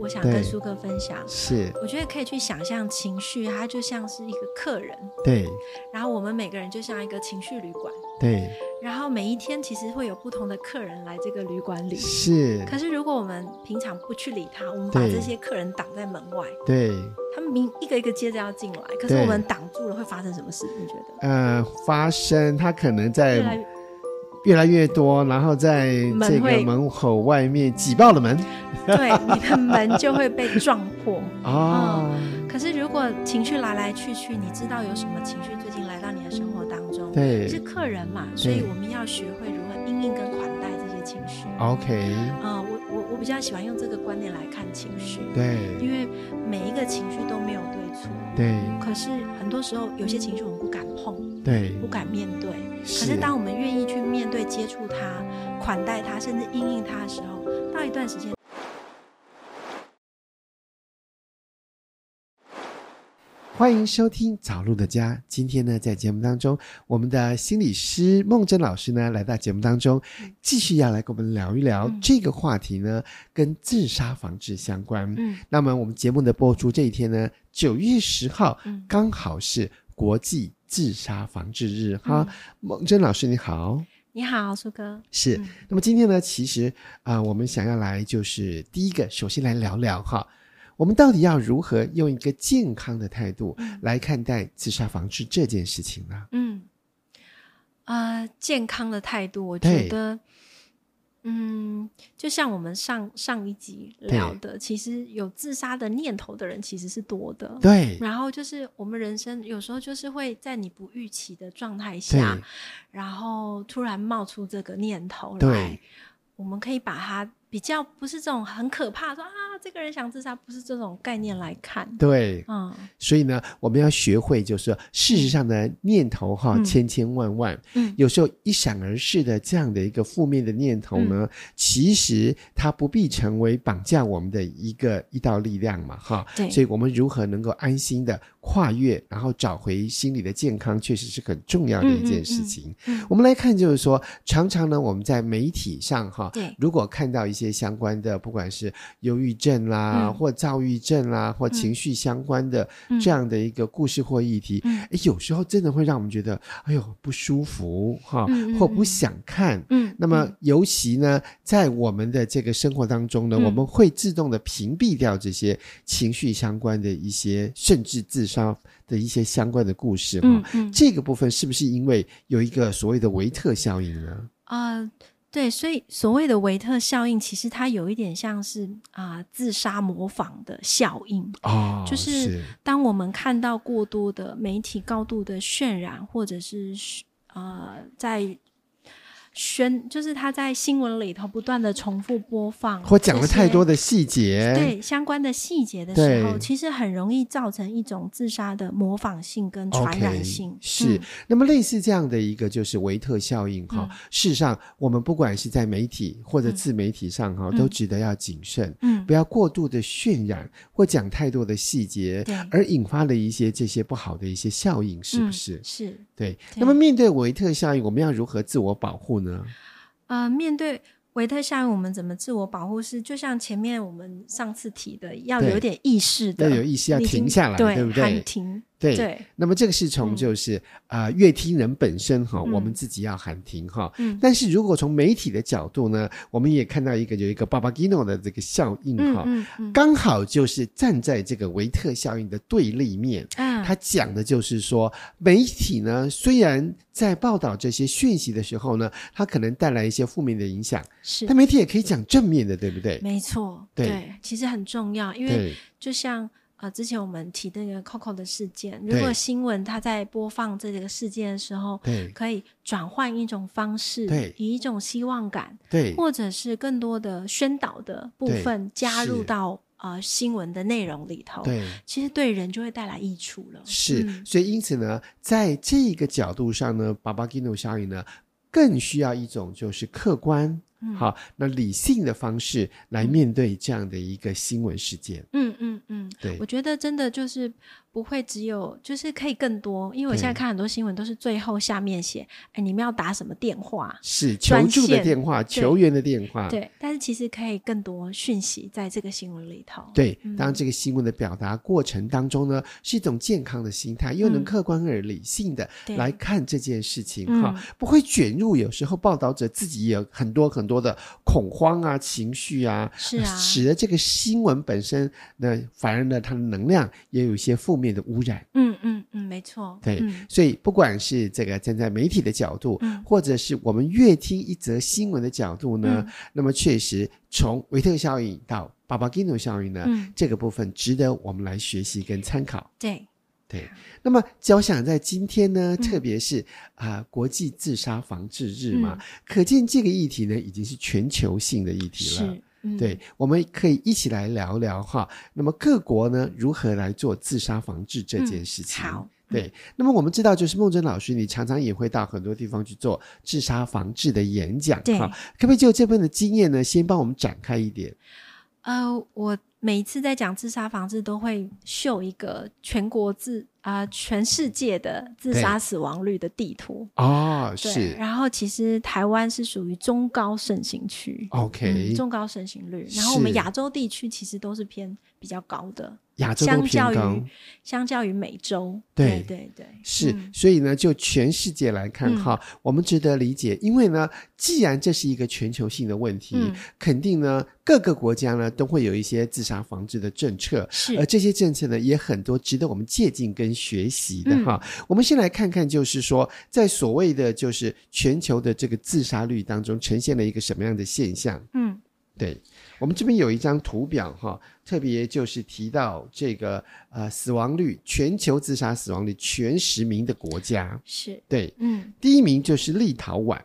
我想跟苏哥分享，是我觉得可以去想象情绪，它就像是一个客人，对，然后我们每个人就像一个情绪旅馆，对，然后每一天其实会有不同的客人来这个旅馆里，是。可是如果我们平常不去理他，我们把这些客人挡在门外，对，他们明一个一个接着要进来，可是我们挡住了，会发生什么事？你觉得？呃，发生他可能在。越来越多，然后在这个门口外面挤爆了门，对，你的门就会被撞破哦、嗯。可是如果情绪来来去去，你知道有什么情绪最近来到你的生活当中？对，是客人嘛，所以我们要学会如何应应跟款待这些情绪。OK，啊、嗯，比较喜欢用这个观念来看情绪，对，因为每一个情绪都没有对错，对。可是很多时候有些情绪我们不敢碰，对，不敢面对。可是当我们愿意去面对、接触它、款待它，甚至应应它的时候，到一段时间。欢迎收听早露的家。今天呢，在节目当中，我们的心理师孟真老师呢，来到节目当中，继续要来跟我们聊一聊这个话题呢，嗯、跟自杀防治相关。嗯，那么我们节目的播出这一天呢，九月十号，嗯，刚好是国际自杀防治日。哈、嗯，孟真老师你好，你好，苏哥。是、嗯。那么今天呢，其实啊、呃，我们想要来就是第一个，首先来聊聊哈。我们到底要如何用一个健康的态度来看待自杀防治这件事情呢？嗯，啊、呃，健康的态度，我觉得，嗯，就像我们上上一集聊的，其实有自杀的念头的人其实是多的。对。然后就是我们人生有时候就是会在你不预期的状态下，然后突然冒出这个念头来，我们可以把它。比较不是这种很可怕，说啊，这个人想自杀，不是这种概念来看。对，嗯，所以呢，我们要学会，就是，事实上的念头哈，嗯、千千万万，嗯，有时候一闪而逝的这样的一个负面的念头呢，嗯、其实它不必成为绑架我们的一个一道力量嘛，哈，对，所以我们如何能够安心的跨越，然后找回心理的健康，确实是很重要的一件事情。嗯。嗯嗯、我们来看，就是说，常常呢，我们在媒体上哈，如果看到一些相关的，不管是忧郁症啦，嗯、或躁郁症啦，或情绪相关的这样的一个故事或议题，有时候真的会让我们觉得，哎呦不舒服哈，嗯、或不想看。嗯，那么尤其呢，在我们的这个生活当中呢，嗯、我们会自动的屏蔽掉这些情绪相关的一些，甚至自杀的一些相关的故事哈。嗯嗯、这个部分是不是因为有一个所谓的维特效应呢？啊、呃。对，所以所谓的维特效应，其实它有一点像是啊、呃、自杀模仿的效应哦，就是当我们看到过多的媒体高度的渲染，或者是呃在。宣就是他在新闻里头不断的重复播放，或讲了太多的细节，对相关的细节的时候，其实很容易造成一种自杀的模仿性跟传染性。Okay, 是，嗯、那么类似这样的一个就是维特效应哈。嗯、事实上，我们不管是在媒体或者自媒体上哈，嗯、都值得要谨慎，嗯，不要过度的渲染或讲太多的细节，对，而引发了一些这些不好的一些效应，是不是？嗯、是对。对那么面对维特效应，我们要如何自我保护呢？呃，面对维特效应，我们怎么自我保护？是就像前面我们上次提的，要有点意识的，要有意识，要停下来，对，对不对？喊停。对，对那么这个是从就是啊、嗯呃，乐听人本身哈，嗯、我们自己要喊停哈。嗯。但是如果从媒体的角度呢，我们也看到一个有一个巴巴基诺的这个效应哈，嗯嗯嗯、刚好就是站在这个维特效应的对立面。嗯。他讲的就是说，媒体呢虽然在报道这些讯息的时候呢，它可能带来一些负面的影响，是。但媒体也可以讲正面的，对不对？没错。对，对，其实很重要，因为就像。啊、呃，之前我们提的那个 Coco 的事件，如果新闻它在播放这个事件的时候，对，可以转换一种方式，对，以一种希望感，对，或者是更多的宣导的部分加入到呃新闻的内容里头，对，其实对人就会带来益处了。是，嗯、所以因此呢，在这个角度上呢，巴巴基诺效应呢，更需要一种就是客观嗯、好，那理性的方式来面对这样的一个新闻事件。嗯嗯嗯，对，我觉得真的就是不会只有，就是可以更多。因为我现在看很多新闻都是最后下面写，哎，你们要打什么电话？是求助的电话，求援的电话。对，但是其实可以更多讯息在这个新闻里头。对，当这个新闻的表达过程当中呢，嗯、是一种健康的心态，又能客观而理性的来看这件事情哈、嗯，不会卷入有时候报道者自己也有很多很多的恐慌啊、情绪啊，是啊，使得这个新闻本身呢，反而呢，它的能量也有一些负面的污染。嗯嗯嗯，没错。对、嗯，所以不管是这个站在媒体的角度，嗯、或者是我们越听一则新闻的角度呢，嗯、那么确实从维特效应到巴巴金诺效应呢、嗯，这个部分值得我们来学习跟参考。对。对，那么交响在今天呢，嗯、特别是啊、呃，国际自杀防治日嘛、嗯，可见这个议题呢，已经是全球性的议题了。是，嗯、对，我们可以一起来聊聊哈。那么各国呢，如何来做自杀防治这件事情？嗯、好，对。那么我们知道，就是梦真老师，你常常也会到很多地方去做自杀防治的演讲。对，可不可以就这份的经验呢，先帮我们展开一点？呃，我。每一次在讲自杀防治，都会秀一个全国自啊、呃、全世界的自杀死亡率的地图哦，是。然后其实台湾是属于中高盛行区，OK，、嗯、中高盛行率。然后我们亚洲地区其实都是偏比较高的。亚洲都偏高，相较于美洲，对。对对，是、嗯，所以呢，就全世界来看哈、嗯，我们值得理解，因为呢，既然这是一个全球性的问题，嗯、肯定呢，各个国家呢都会有一些自杀防治的政策，是，而这些政策呢也很多值得我们借鉴跟学习的哈、嗯。我们先来看看，就是说，在所谓的就是全球的这个自杀率当中，呈现了一个什么样的现象？嗯，对。我们这边有一张图表哈，特别就是提到这个呃死亡率，全球自杀死亡率前十名的国家。是。对，嗯，第一名就是立陶宛，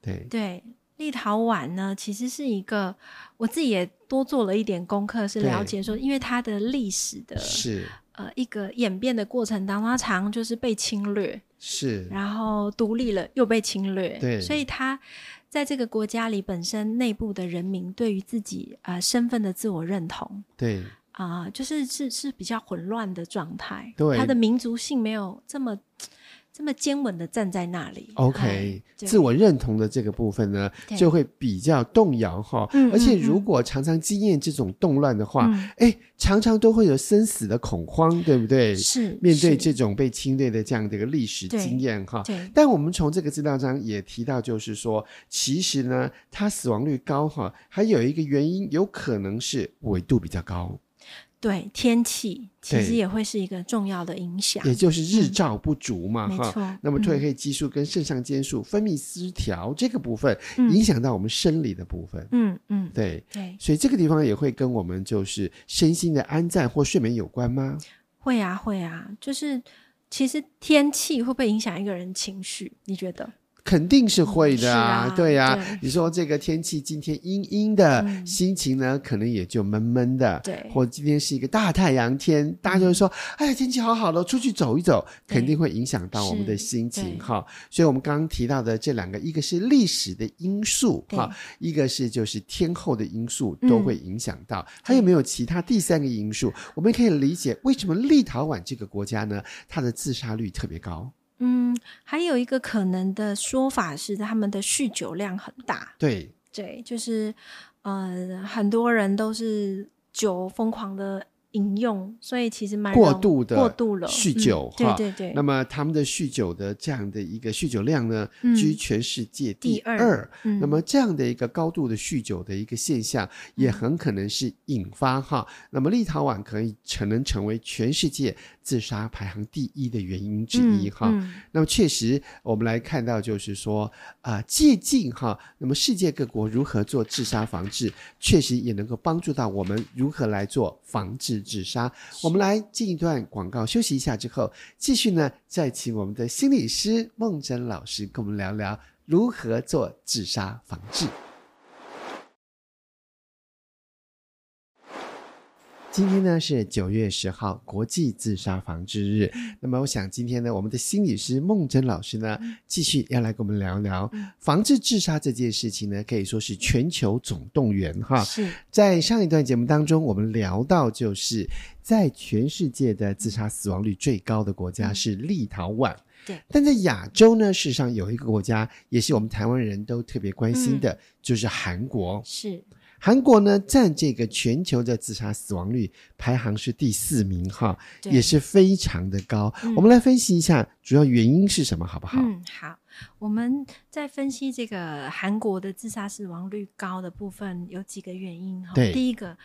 对。对，立陶宛呢其实是一个我自己也多做了一点功课，是了解说，因为它的历史的是。呃一个演变的过程当中，它常常就是被侵略。是，然后独立了又被侵略，对，所以它。在这个国家里，本身内部的人民对于自己啊、呃、身份的自我认同，对啊、呃，就是是是比较混乱的状态。对，他的民族性没有这么这么坚稳的站在那里。OK，自我认同的这个部分呢，就会比较动摇哈。而且如果常常经验这种动乱的话，哎、嗯，常常都会有生死的恐慌，对不对？是面对这种被侵略的这样的一个历史经验哈。但我们从这个资料上也提到，就是说，其实呢，它死亡率高哈，还有一个原因，有可能是纬度比较高。对，天气其实也会是一个重要的影响，也就是日照不足嘛，哈、嗯。没错。那么褪黑激素跟肾上腺素分泌失调、嗯、这个部分，影响到我们生理的部分。嗯嗯，对对。所以这个地方也会跟我们就是身心的安在或睡眠有关吗？会啊会啊，就是其实天气会不会影响一个人情绪？你觉得？肯定是会的啊，啊对呀、你说这个天气今天阴阴的、嗯，心情呢可能也就闷闷的。对，或今天是一个大太阳天，大家就会说：“哎呀，天气好好的，出去走一走，肯定会影响到我们的心情。”哈，所以我们刚刚提到的这两个，一个是历史的因素，哈，一个是就是天候的因素，都会影响到。嗯、还有没有其他第三个因素？我们可以理解为什么立陶宛这个国家呢，它的自杀率特别高？嗯，还有一个可能的说法是，他们的酗酒量很大。对对，就是呃，很多人都是酒疯狂的。饮用，所以其实蛮过度的过度了酗酒对对对。那么他们的酗酒的这样的一个酗酒量呢，嗯、居全世界第二。第二、嗯。那么这样的一个高度的酗酒的一个现象，嗯、也很可能是引发哈。那么立陶宛可以成能成为全世界自杀排行第一的原因之一哈、嗯嗯。那么确实，我们来看到就是说啊、呃，借鉴哈。那么世界各国如何做自杀防治，确实也能够帮助到我们如何来做防治自杀。我们来进一段广告，休息一下之后，继续呢，再请我们的心理师孟真老师跟我们聊聊如何做自杀防治。今天呢是九月十号，国际自杀防治日。嗯、那么，我想今天呢，我们的心理师孟真老师呢，继续要来跟我们聊聊、嗯、防治自杀这件事情呢，可以说是全球总动员哈。是在上一段节目当中，我们聊到，就是在全世界的自杀死亡率最高的国家是立陶宛。嗯、对，但在亚洲呢，事实上有一个国家也是我们台湾人都特别关心的，嗯、就是韩国。是。韩国呢，占这个全球的自杀死亡率排行是第四名哈，也是非常的高。嗯、我们来分析一下主要原因是什么，好不好？嗯，好。我们在分析这个韩国的自杀死亡率高的部分，有几个原因哈。对，第一个。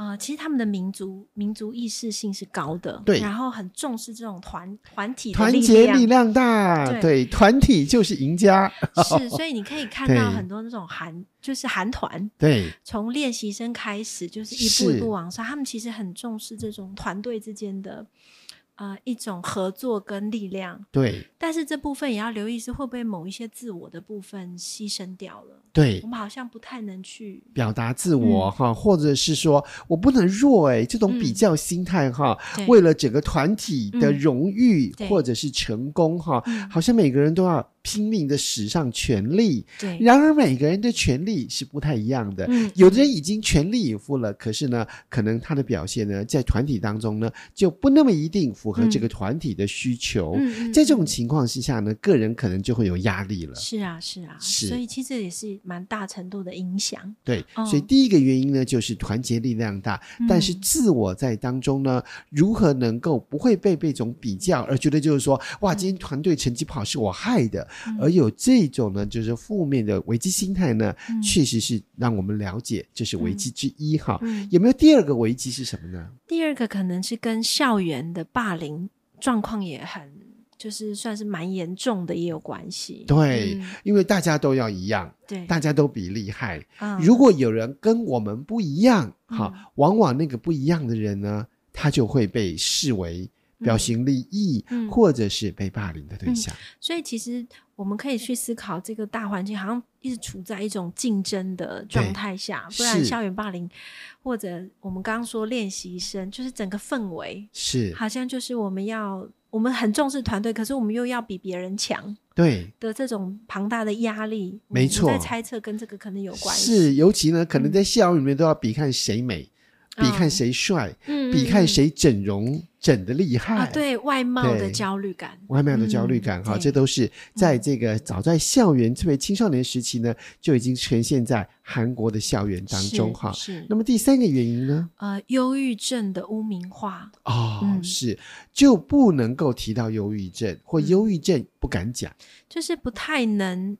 呃，其实他们的民族民族意识性是高的，对，然后很重视这种团团体团结力量大，对，对，团体就是赢家。是，所以你可以看到 很多那种韩，就是韩团，对，从练习生开始，就是一步一步往上，他们其实很重视这种团队之间的。呃，一种合作跟力量，对，但是这部分也要留意是会不会某一些自我的部分牺牲掉了。对，我们好像不太能去表达自我哈、嗯，或者是说我不能弱哎、欸，这种比较心态哈、嗯，为了整个团体的荣誉、嗯、或者是成功哈、嗯，好像每个人都要。拼命的使上全力，对。然而每个人的权力是不太一样的。嗯，有的人已经全力以赴了，可是呢，可能他的表现呢，在团体当中呢，就不那么一定符合这个团体的需求。嗯，在这种情况之下呢，个人可能就会有压力了。是啊，是啊，是。所以其实也是蛮大程度的影响。对，所以第一个原因呢，就是团结力量大，嗯，但是自我在当中呢，如何能够不会被被种比较而觉得就是说，哇，今天团队成绩不好是我害的。而有这种呢，就是负面的危机心态呢，嗯，确实是让我们了解这是危机之一哈，嗯。有没有第二个危机是什么呢？第二个可能是跟校园的霸凌状况也很，就是算是蛮严重的，也有关系。对，嗯，因为大家都要一样，对，大家都比厉害。嗯，如果有人跟我们不一样，哈，嗯，往往那个不一样的人呢，他就会被视为。标新立异，嗯，或者是被霸凌的对象。嗯，所以其实我们可以去思考，这个大环境好像一直处在一种竞争的状态下，不然校园霸凌，或者我们刚刚说练习生，就是整个氛围是好像就是我们要我们很重视团队，可是我们又要比别人强，对的这种庞大的压力，没错。在猜测跟这个可能有关系，是尤其呢，可能在校园里面都要比看谁美。嗯比看谁帅，嗯，比看谁整容整的厉害，啊，对外貌的焦虑感，外貌的焦虑感，哈，这都是在这个早在校园，特别青少年时期呢，就已经呈现在韩国的校园当中，哈。是。那么第三个原因呢？呃，忧郁症的污名化。哦，嗯，是，就不能够提到忧郁症，或忧郁症不敢讲，就是不太能。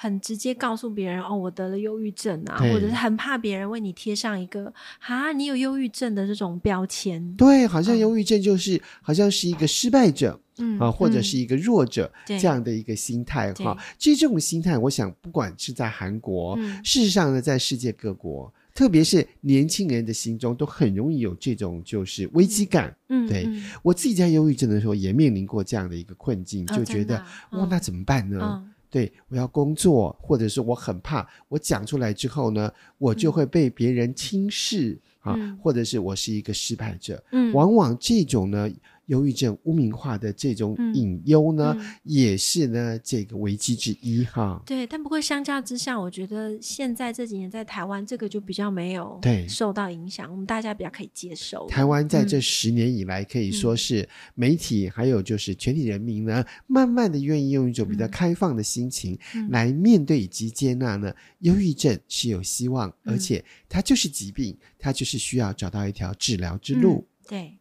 很直接告诉别人哦，我得了忧郁症啊，或者是很怕别人为你贴上一个啊，你有忧郁症的这种标签。对，好像忧郁症就是、嗯、好像是一个失败者，嗯啊，或者是一个弱者、嗯、这样的一个心态哈。其实这种心态，我想不管是在韩国，事实上呢，在世界各国，特别是年轻人的心中，都很容易有这种就是危机感。嗯，对嗯我自己在忧郁症的时候，也面临过这样的一个困境，哦、就觉得、嗯、哇，那怎么办呢？嗯对，我要工作，或者是我很怕，我讲出来之后呢，我就会被别人轻视、嗯、啊，或者是我是一个失败者。嗯，往往这种呢。忧郁症污名化的这种隐忧呢、嗯嗯，也是呢这个危机之一哈。对，但不过相较之下，我觉得现在这几年在台湾，这个就比较没有对受到影响，我们大家比较可以接受。台湾在这十年以来，可以说是媒体还有就是全体人民呢，慢慢的愿意用一种比较开放的心情来面对以及接纳呢，忧郁症是有希望，而且它就是疾病，它就是需要找到一条治疗之路。嗯、对。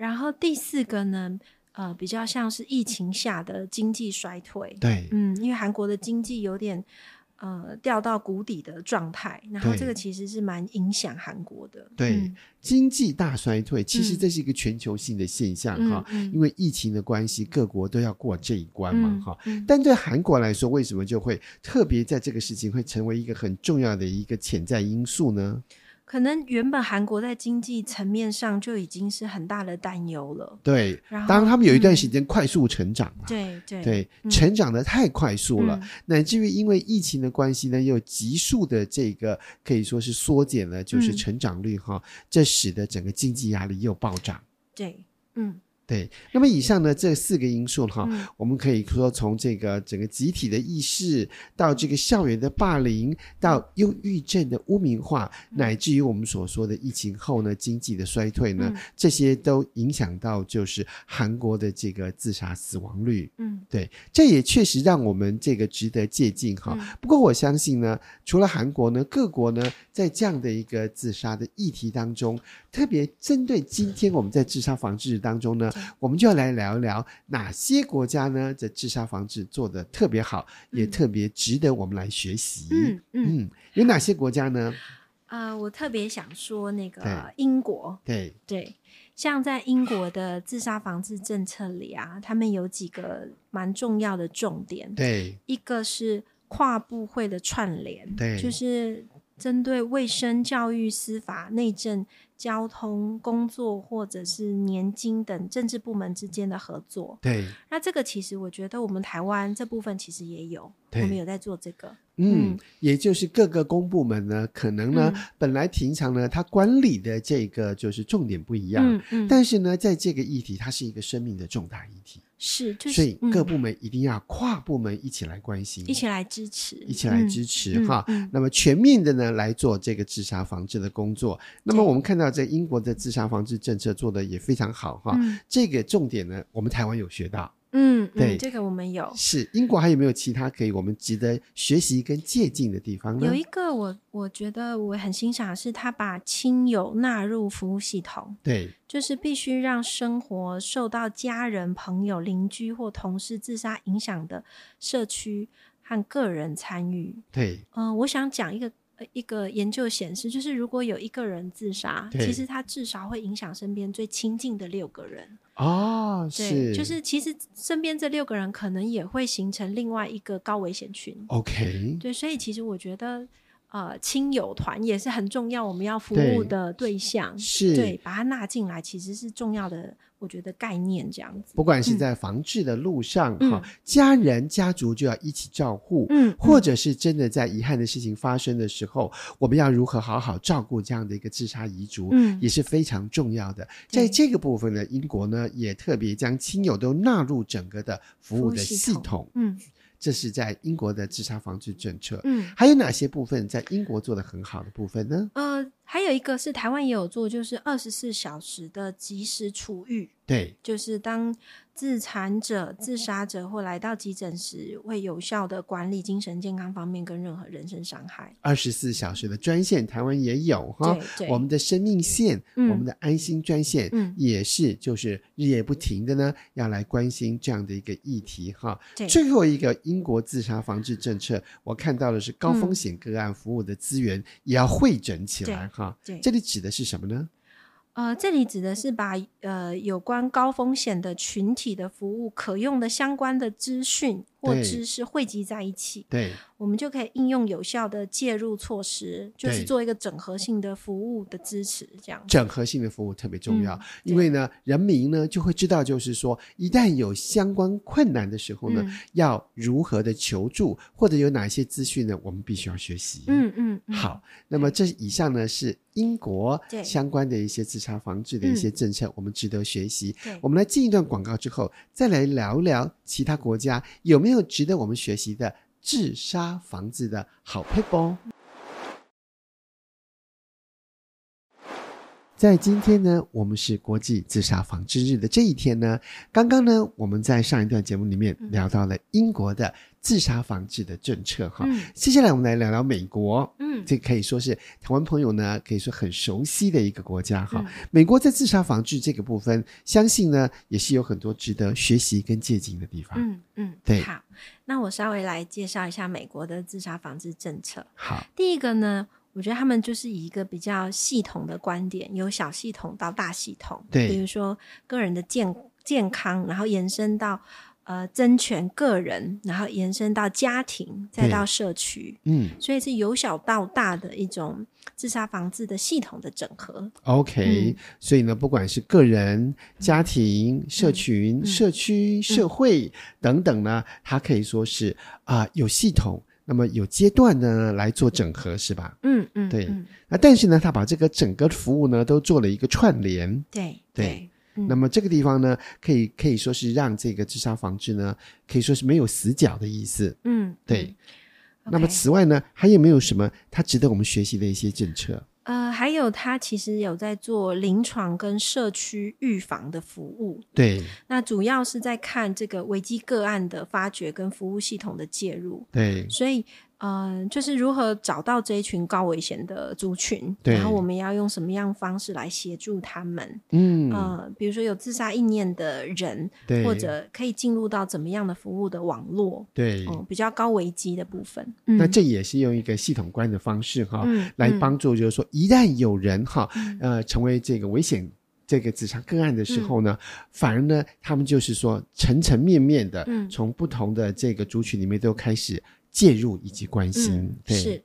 然后第四个呢，呃，比较像是疫情下的经济衰退。对，嗯，因为韩国的经济有点呃掉到谷底的状态，然后这个其实是蛮影响韩国的。对，嗯、经济大衰退，其实这是一个全球性的现象哈、嗯，因为疫情的关系，各国都要过这一关嘛哈。但对韩国来说，为什么就会特别在这个事情会成为一个很重要的一个潜在因素呢？可能原本韩国在经济层面上就已经是很大的担忧了。对，当然他们有一段时间快速成长了，对对对，成长的太快速了，乃至于因为疫情的关系呢，又急速的这个可以说是缩减了，就是成长率哈，这使得整个经济压力又暴涨。对，嗯。对，那么以上呢这四个因素哈，嗯、我们可以说从这个整个集体的意识，到这个校园的霸凌，到忧郁症的污名化，嗯、乃至于我们所说的疫情后呢经济的衰退呢，嗯、这些都影响到就是韩国的这个自杀死亡率。嗯，对，这也确实让我们这个值得借鉴哈。嗯、不过我相信呢，除了韩国呢，各国呢在这样的一个自杀的议题当中，特别针对今天我们在自杀防治当中呢。我们就要来聊一聊哪些国家呢？这自杀防治做的特别好，嗯、也特别值得我们来学习。嗯嗯，嗯，有哪些国家呢？呃，我特别想说那个英国。对对，像在英国的自杀防治政策里啊，他们有几个蛮重要的重点。对，一个是跨部会的串联，对，就是针对卫生、教育、司法、内政。交通、工作或者是年金等政治部门之间的合作，对，那这个其实我觉得我们台湾这部分其实也有，我们有在做这个，嗯，嗯也就是各个公部门呢，可能呢、嗯、本来平常呢它管理的这个就是重点不一样，嗯嗯，但是呢在这个议题它是一个生命的重大议题。是，就是、所以各部门一定要跨部门一起来关心，一起来支持，一起来支持哈。那么全面的呢来做这个自杀防治的工作。那么我们看到在英国的自杀防治政策做的也非常好哈。这个重点呢，我们台湾有学到。嗯，对，这个我们有。是英国还有没有其他可以我们值得学习跟借鉴的地方呢？有一个我我觉得我很欣赏，是他把亲友纳入服务系统。对，就是必须让生活受到家人、朋友、邻居或同事自杀影响的社区和个人参与。对，嗯、呃，我想讲一个。一个研究显示，就是如果有一个人自杀，其实他至少会影响身边最亲近的六个人。哦，对，是，就是其实身边这六个人可能也会形成另外一个高危险群。OK，对，所以其实我觉得，呃，亲友团也是很重要，我们要服务的对象，对是对，把它纳进来，其实是重要的。我觉得概念这样子，不管是在防治的路上，哈、嗯，家人家族就要一起照顾，嗯，或者是真的在遗憾的事情发生的时候，嗯、我们要如何好好照顾这样的一个自杀遗族，嗯，也是非常重要的。在这个部分呢，英国呢也特别将亲友都纳入整个的服务的系统，系统嗯。这是在英国的自杀防治政策。嗯，还有哪些部分在英国做的很好的部分呢？呃，还有一个是台湾也有做，就是二十四小时的及时处遇。对，就是当自残者、自杀者或来到急诊时，会有效的管理精神健康方面跟任何人身伤害。二十四小时的专线，台湾也有哈。我们的生命线，嗯、我们的安心专线，嗯，也是就是日夜不停的呢，要来关心这样的一个议题哈。最后一个英国自杀防治政策，我看到的是高风险个案服务的资源也要会诊起来哈。对，这里指的是什么呢？呃，这里指的是把呃有关高风险的群体的服务可用的相关的资讯或知识汇集在一起，对，我们就可以应用有效的介入措施，就是做一个整合性的服务的支持，这样。整合性的服务特别重要，嗯、因为呢，人民呢就会知道，就是说，一旦有相关困难的时候呢，嗯、要如何的求助，或者有哪些资讯呢，我们必须要学习。嗯嗯。嗯好，那么这以上呢是英国相关的一些自杀防治的一些政策，嗯、我们值得学习。我们来进一段广告之后，再来聊聊其他国家有没有。没有值得我们学习的自杀房子的好配方。在今天呢，我们是国际自杀防治日的这一天呢，刚刚呢，我们在上一段节目里面聊到了英国的自杀防治的政策哈。嗯、接下来我们来聊聊美国，嗯，这可以说是台湾朋友呢可以说很熟悉的一个国家哈。嗯、美国在自杀防治这个部分，相信呢也是有很多值得学习跟借鉴的地方。嗯嗯，对。好，那我稍微来介绍一下美国的自杀防治政策。好，第一个呢。我觉得他们就是以一个比较系统的观点，由小系统到大系统。对，比如说个人的健健康，然后延伸到呃，增权个人，然后延伸到家庭，再到社区，嗯，所以是由小到大的一种自杀防治的系统的整合。OK，、嗯、所以呢，不管是个人、家庭、社群、嗯、社区、社会等等呢，它可以说是啊、呃、有系统，那么有阶段的呢来做整合，是吧？嗯嗯，对。那但是呢，他把这个整个服务呢都做了一个串联。对对。对那么这个地方呢，可以可以说是让这个自杀防治呢，可以说是没有死角的意思。嗯，对。嗯、那么此外呢，还有没有什么它值得我们学习的一些政策？呃，还有他其实有在做临床跟社区预防的服务。对。那主要是在看这个危机个案的发掘跟服务系统的介入。对。所以。嗯、呃，就是如何找到这一群高危险的族群，然后我们要用什么样方式来协助他们？嗯，呃，比如说有自杀意念的人，对，或者可以进入到怎么样的服务的网络？对，嗯、呃，比较高危机的部分。那这也是用一个系统观的方式哈，嗯、来帮助，就是说，一旦有人哈，嗯、呃，成为这个危险这个自杀个案的时候呢，嗯、反而呢，他们就是说，层层面面的，嗯，从不同的这个族群里面都开始。介入以及关心，嗯、对。是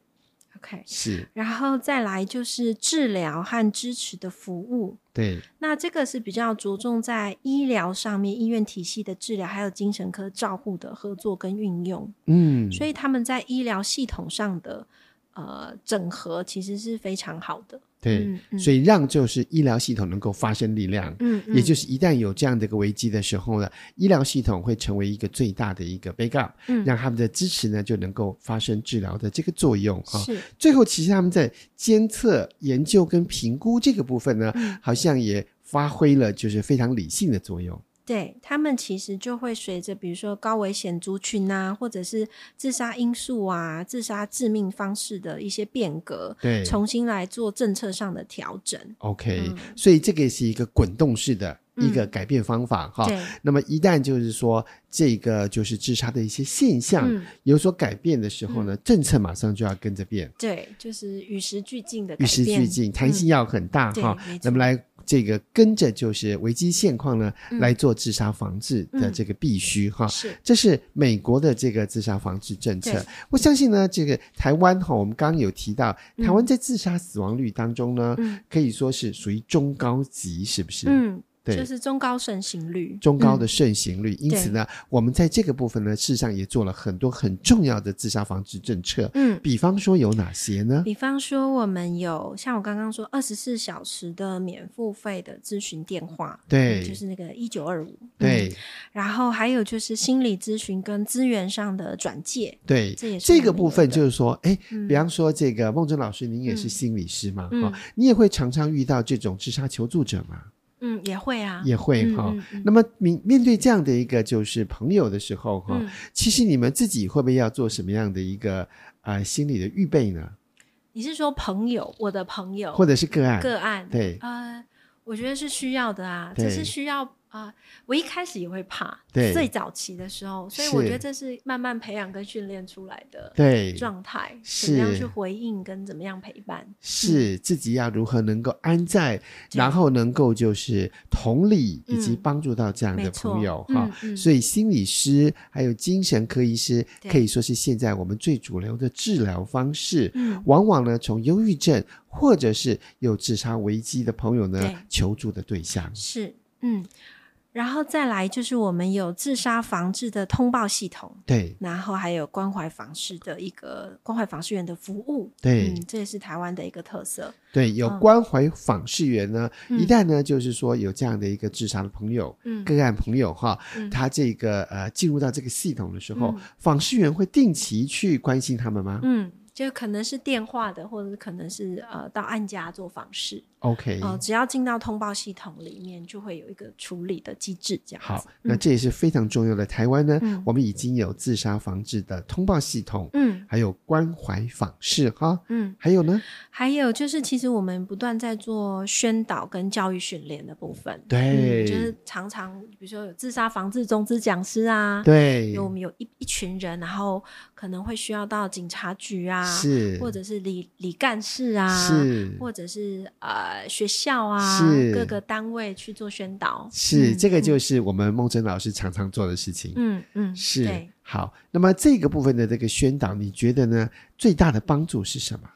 ，OK，是，然后再来就是治疗和支持的服务，对，那这个是比较着重在医疗上面，医院体系的治疗，还有精神科照护的合作跟运用，嗯，所以他们在医疗系统上的呃整合其实是非常好的。对，所以让就是医疗系统能够发生力量，嗯，嗯也就是一旦有这样的一个危机的时候呢，医疗系统会成为一个最大的一个 backup，嗯，让他们的支持呢就能够发生治疗的这个作用啊。是，最后其实他们在监测、研究跟评估这个部分呢，嗯、好像也发挥了就是非常理性的作用。对，他们其实就会随着比如说高危险族群啊，或者是自杀因素啊、自杀致命方式的一些变革，对，重新来做政策上的调整。OK，嗯，所以这个也是一个滚动式的一个改变方法哈。对，那么一旦就是说这个就是自杀的一些现象有所改变的时候呢，政策马上就要跟着变。对，就是与时俱进的与时俱进，弹性要很大哈。那么来。这个跟着就是危机现况呢，嗯、来做自杀防治的这个必须哈，是，这是美国的这个自杀防治政策。我相信呢，这个台湾哈，我们刚刚有提到，台湾在自杀死亡率当中呢，嗯、可以说是属于中高级，是不是？嗯。对就是中高盛行率，中高的盛行率。嗯、因此呢，我们在这个部分呢，事实上也做了很多很重要的自杀防治政策。嗯，比方说有哪些呢？比方说，我们有像我刚刚说，二十四小时的免付费的咨询电话，对、嗯，就是那个一九二五。对、嗯，然后还有就是心理咨询跟资源上的转介。对，这也是这个部分就是说，哎，嗯、比方说这个孟真老师，您也是心理师嘛，哈、你也会常常遇到这种自杀求助者吗？嗯，也会啊，也会哈。那么面面对这样的一个就是朋友的时候哈，嗯、其实你们自己会不会要做什么样的一个啊、呃、心理的预备呢？你是说朋友，我的朋友，或者是个案？个案，对，呃，我觉得是需要的啊，对这是需要。啊，我一开始也会怕，对，最早期的时候，所以我觉得这是慢慢培养跟训练出来的对。状态，是。怎么样去回应跟怎么样陪伴，是自己要如何能够安在，然后能够就是同理以及帮助到这样的朋友哈。所以心理师还有精神科医师可以说是现在我们最主流的治疗方式。嗯，往往呢从忧郁症或者是有自杀危机的朋友呢求助的对象。是嗯。然后再来就是我们有自杀防治的通报系统，对，然后还有关怀访视的一个关怀访视员的服务，对，嗯，这也是台湾的一个特色。对，有关怀访视员呢，嗯、一旦呢就是说有这样的一个自杀的朋友，嗯，个案朋友哈，嗯、他这个呃进入到这个系统的时候，嗯、访视员会定期去关心他们吗？嗯。就可能是电话的，或者是可能是呃到案家做访视。OK，哦、呃，只要进到通报系统里面，就会有一个处理的机制，这样。好，那这也是非常重要的。台湾呢，嗯、我们已经有自杀防治的通报系统，嗯，还有关怀访视哈，嗯，还有呢，还有就是其实我们不断在做宣导跟教育训练的部分，对、嗯，就是常常比如说有自杀防治中资讲师啊，对，有我们有一一群人，然后可能会需要到警察局啊。是，或者是李李干事啊，是，或者是呃呃学校啊，是各个单位去做宣导。是、嗯、这个就是我们梦真老师常常做的事情。嗯嗯，是对好。那么这个部分的这个宣导，你觉得呢？最大的帮助是什么？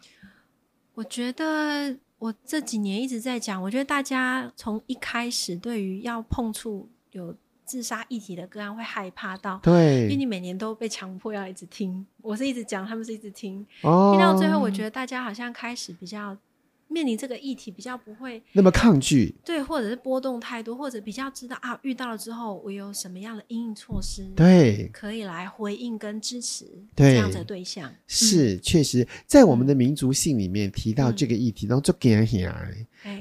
我觉得我这几年一直在讲，我觉得大家从一开始对于要碰触有。自杀议题的个案会害怕到，对，因为你每年都被强迫要一直听，我是一直讲，他们是一直听，哦，听到最后，我觉得大家好像开始比较面临这个议题，比较不会那么抗拒，对，或者是波动太多，或者比较知道啊，遇到了之后我有什么样的应应措施，对，可以来回应跟支持对这样子的对象，是、嗯、确实在我们的民族性里面提到这个议题，然后就给人讲，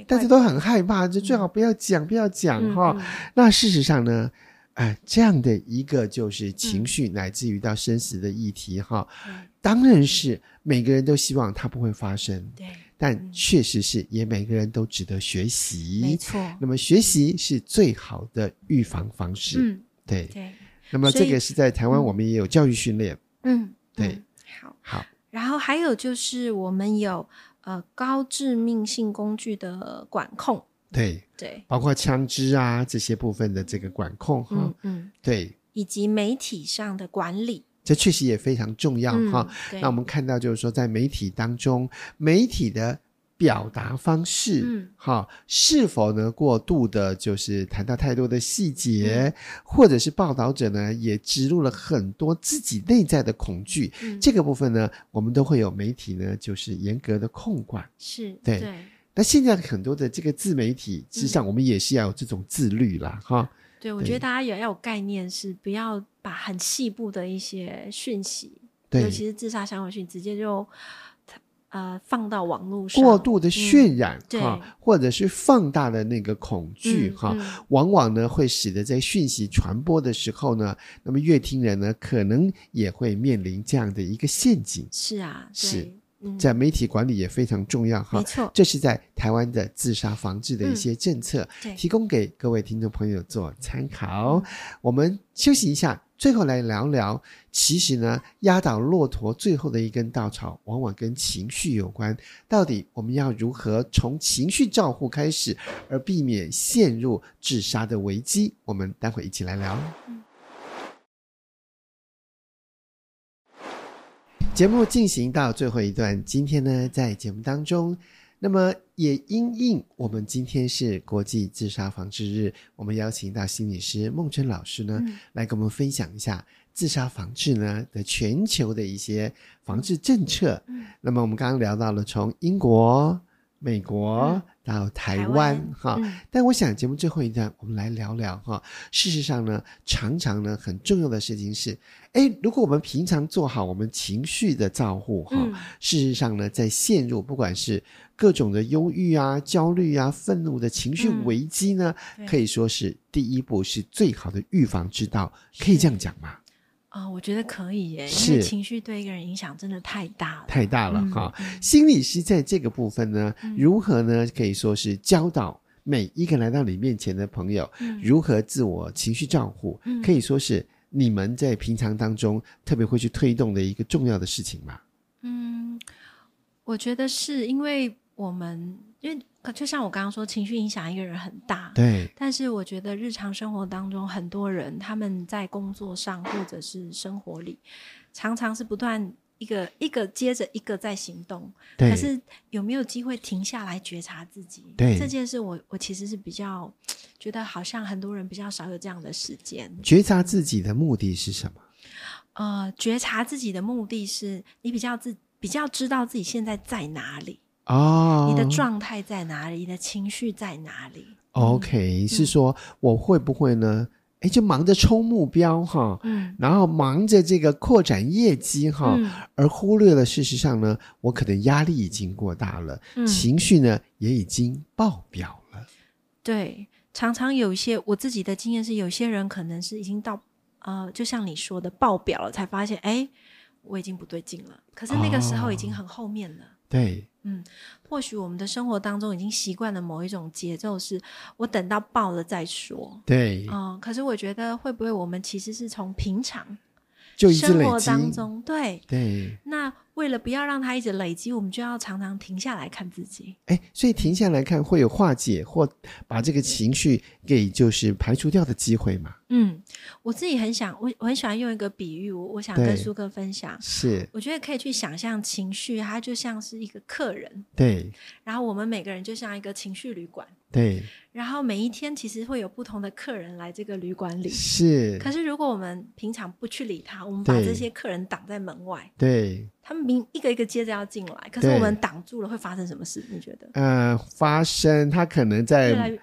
大家都很害怕，就最好不要讲，不要讲哈、嗯。那事实上呢？哎，这样的一个就是情绪，乃至于到生死的议题哈、嗯，当然是每个人都希望它不会发生。对，但确实是也每个人都值得学习。没错。那么学习是最好的预防方式。嗯，对。对。那么这个是在台湾，我们也有教育训练。嗯，对。嗯、好。好。然后还有就是我们有呃高致命性工具的管控。对对，包括枪支啊这些部分的这个管控哈，嗯嗯，对，以及媒体上的管理，这确实也非常重要哈、嗯。那我们看到就是说，在媒体当中，媒体的表达方式，嗯，哈，是否呢过度的，就是谈到太多的细节，嗯、或者是报道者呢也植入了很多自己内在的恐惧、嗯，这个部分呢，我们都会有媒体呢就是严格的控管，是对。对那现在很多的这个自媒体之上，我们也是要有这种自律啦，哈、嗯。对，我觉得大家也要有概念，是不要把很细部的一些讯息，尤其是自杀相关讯，直接就呃放到网络上，过度的渲染哈、嗯，或者是放大的那个恐惧哈、嗯嗯，往往呢会使得在讯息传播的时候呢，那么乐听人呢可能也会面临这样的一个陷阱。是啊，是。在媒体管理也非常重要哈，没错，这是在台湾的自杀防治的一些政策，嗯、提供给各位听众朋友做参考、嗯。我们休息一下，最后来聊聊。其实呢，压倒骆驼最后的一根稻草，往往跟情绪有关。到底我们要如何从情绪照护开始，而避免陷入自杀的危机？我们待会一起来聊。嗯节目进行到最后一段，今天呢，在节目当中，那么也因应我们今天是国际自杀防治日，我们邀请到心理师孟春老师呢，嗯、来跟我们分享一下自杀防治呢的全球的一些防治政策。嗯、那么我们刚刚聊到了从英国、美国到台湾，哈、嗯，但我想节目最后一段，我们来聊聊哈。事实上呢，常常呢，很重要的事情是。哎，如果我们平常做好我们情绪的照护哈、嗯，事实上呢，在陷入不管是各种的忧郁啊、焦虑啊、愤怒的情绪危机呢，嗯、可以说是第一步是最好的预防之道，可以这样讲吗？啊、哦，我觉得可以耶，因为情绪对一个人影响真的太大了，太大了哈、嗯。心理师在这个部分呢，嗯、如何呢？可以说是教导每一个来到你面前的朋友、嗯、如何自我情绪照顾、嗯，可以说是。你们在平常当中特别会去推动的一个重要的事情吧？嗯，我觉得是因为我们，因为就像我刚刚说，情绪影响一个人很大，对。但是我觉得日常生活当中，很多人他们在工作上或者是生活里，常常是不断。一个一个接着一个在行动，可是有没有机会停下来觉察自己？对这件事我，我我其实是比较觉得好像很多人比较少有这样的时间。觉察自己的目的是什么？呃，觉察自己的目的是你比较自比较知道自己现在在哪里哦，你的状态在哪里，你的情绪在哪里？OK，、嗯、是说我会不会呢？哎，就忙着冲目标哈，嗯，然后忙着这个扩展业绩哈，嗯，而忽略了事实上呢，我可能压力已经过大了，嗯，情绪呢也已经爆表了。对，常常有一些我自己的经验是，有些人可能是已经到呃，就像你说的爆表了，才发现哎，我已经不对劲了。可是那个时候已经很后面了。哦，对。嗯，或许我们的生活当中已经习惯了某一种节奏，是我等到爆了再说。对，嗯，可是我觉得会不会我们其实是从平常就一直累积生活当中，对对。那为了不要让它一直累积，我们就要常常停下来看自己。哎，所以停下来看会有化解或把这个情绪给就是排除掉的机会嘛？嗯，我自己很想，我我很喜欢用一个比喻，我我想跟苏哥分享。是，我觉得可以去想象情绪，它就像是一个客人。对。然后我们每个人就像一个情绪旅馆。对。然后每一天其实会有不同的客人来这个旅馆里。是。可是如果我们平常不去理他，我们把这些客人挡在门外。对。他们明一个一个接着要进来，可是我们挡住了，会发生什么事？你觉得？呃，发生他可能在。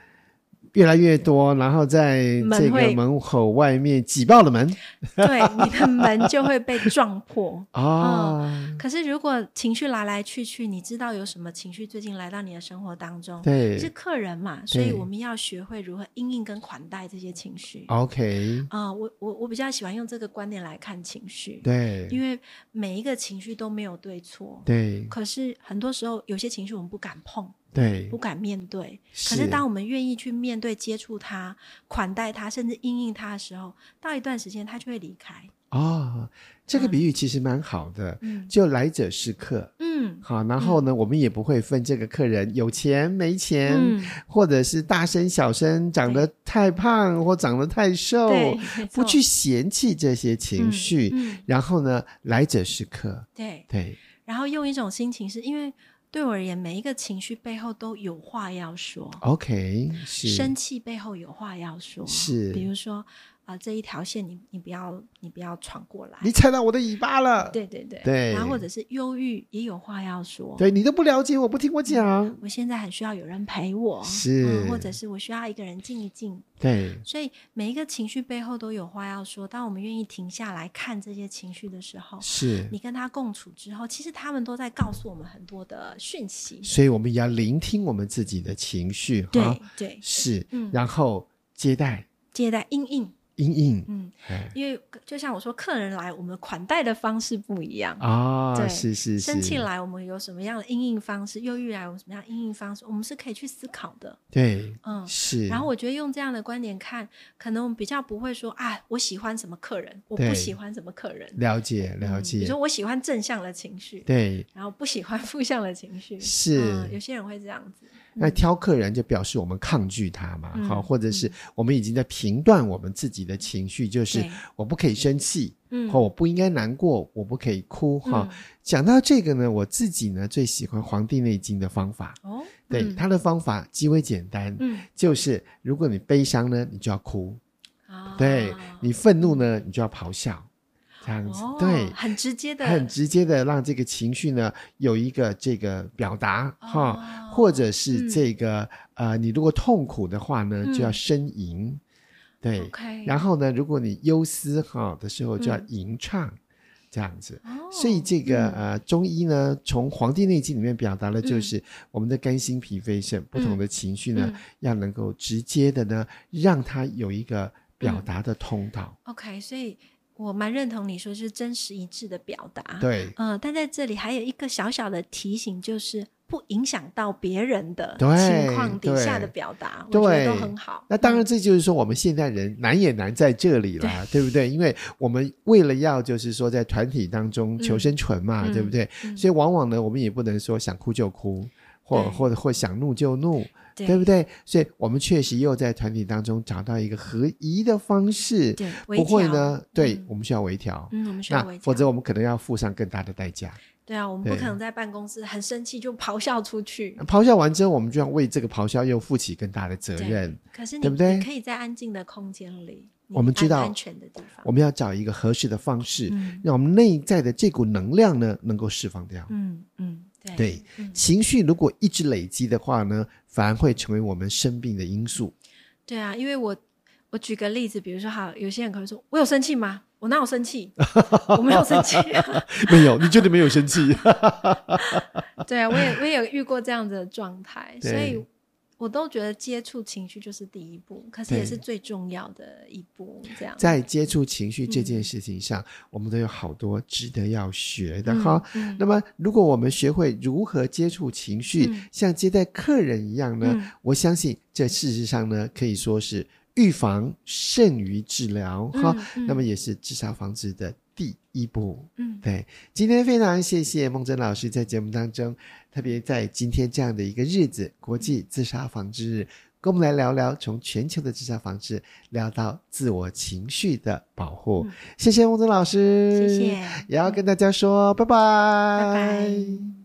越来越多，然后在这个门口外面挤爆了门，对，你的门就会被撞破哦、嗯。可是如果情绪来来去去，你知道有什么情绪最近来到你的生活当中？对，是客人嘛，所以我们要学会如何应应跟款待这些情绪。OK，啊、嗯，我我我比较喜欢用这个观点来看情绪，对，因为每一个情绪都没有对错，对。可是很多时候有些情绪我们不敢碰。对，不敢面对。可是当我们愿意去面对、接触他、款待他，甚至应应他的时候，到一段时间他就会离开。哦，这个比喻其实蛮好的。嗯，就来者是客。嗯，好，然后呢，嗯、我们也不会分这个客人有钱没钱，嗯、或者是大声小声，长得太胖或长得太瘦，不去嫌弃这些情绪。然后呢，来者是客。对对。然后用一种心情，是因为。对我而言，每一个情绪背后都有话要说。OK，是。生气背后有话要说。是。比如说。啊、呃，这一条线你你不要你不要闯过来，你踩到我的尾巴了。对对对，对。然后或者是忧郁也有话要说，对，你都不了解我，不听我讲。嗯、我现在很需要有人陪我，是、嗯，或者是我需要一个人静一静。对。所以每一个情绪背后都有话要说。当我们愿意停下来看这些情绪的时候，是你跟他共处之后，其实他们都在告诉我们很多的讯息。所以我们也要聆听我们自己的情绪，对哈对，是，嗯，然后接待接待应应。嗯，因为就像我说，客人来，我们款待的方式不一样啊、哦，对，是是是。生气来，我们有什么样的因应方式？忧郁来，我们什么样因应方式？我们是可以去思考的。对，嗯，是。然后我觉得用这样的观点看，可能我们比较不会说啊，我喜欢什么客人，我不喜欢什么客人。了解了解。比如说我喜欢正向的情绪，对，然后不喜欢负向的情绪，是、嗯。有些人会这样子。那挑客人就表示我们抗拒他嘛，好、嗯，或者是我们已经在评断我们自己的情绪，就是我不可以生气，嗯，或我不应该难过，我不可以哭，哈、嗯。讲到这个呢，我自己呢最喜欢《黄帝内经》的方法，哦，对，嗯、他的方法极为简单，嗯，就是如果你悲伤呢，你就要哭，啊、对，你愤怒呢，你就要咆哮。这样子、哦、对，很直接的，很直接的让这个情绪呢有一个这个表达哈、哦，或者是这个、嗯、呃，你如果痛苦的话呢，就要呻吟、嗯，对，okay, 然后呢，如果你忧思哈的时候就要吟唱、嗯，这样子。所以这个、嗯、呃，中医呢，从《黄帝内经》里面表达的就是我们的肝、心、脾、肺、肾不同的情绪呢，嗯、要能够直接的呢，让它有一个表达的通道。嗯、OK，所以。我蛮认同你说是真实一致的表达，对，嗯、呃，但在这里还有一个小小的提醒，就是不影响到别人的情况底下的表达，我觉得都很好。那当然，这就是说我们现代人难也难在这里啦，对，对不对？因为我们为了要就是说在团体当中求生存嘛，嗯、对不对、嗯？所以往往呢，我们也不能说想哭就哭，或或者或想怒就怒。对，对不对？所以我们确实又在团体当中找到一个合宜的方式，对，不会呢？对、嗯，我们需要微调，嗯，我们需要微调，否则我们可能要付上更大的代价。对啊，我们不可能在办公室很生气就咆哮出去，咆哮完之后，我们就要为这个咆哮又负起更大的责任。可是你，对不对？你可以在安静的空间里，我们知道安全的地方，我们要找一个合适的方式，嗯、让我们内在的这股能量呢，能够释放掉。嗯嗯。对，对、嗯，情绪如果一直累积的话呢，反而会成为我们生病的因素。对啊，因为我我举个例子，比如说哈，有些人可能说，我有生气吗？我哪有生气？我没有生气、啊，没有，你绝对没有生气。对啊，我也我也有遇过这样子的状态，所以。我都觉得接触情绪就是第一步，可是也是最重要的一步。这样，在接触情绪这件事情上，嗯，我们都有好多值得要学的哈。那么，如果我们学会如何接触情绪，嗯，像接待客人一样呢，嗯，我相信这事实上呢，可以说是预防胜于治疗，哈、嗯，那么也是自杀防治的第一步。嗯，对。今天非常谢谢孟真老师在节目当中，特别在今天这样的一个日子——国际自杀防治日，跟我们来聊聊从全球的自杀防治聊到自我情绪的保护。嗯、谢谢梦真老师，谢谢，也要跟大家说拜拜，拜拜。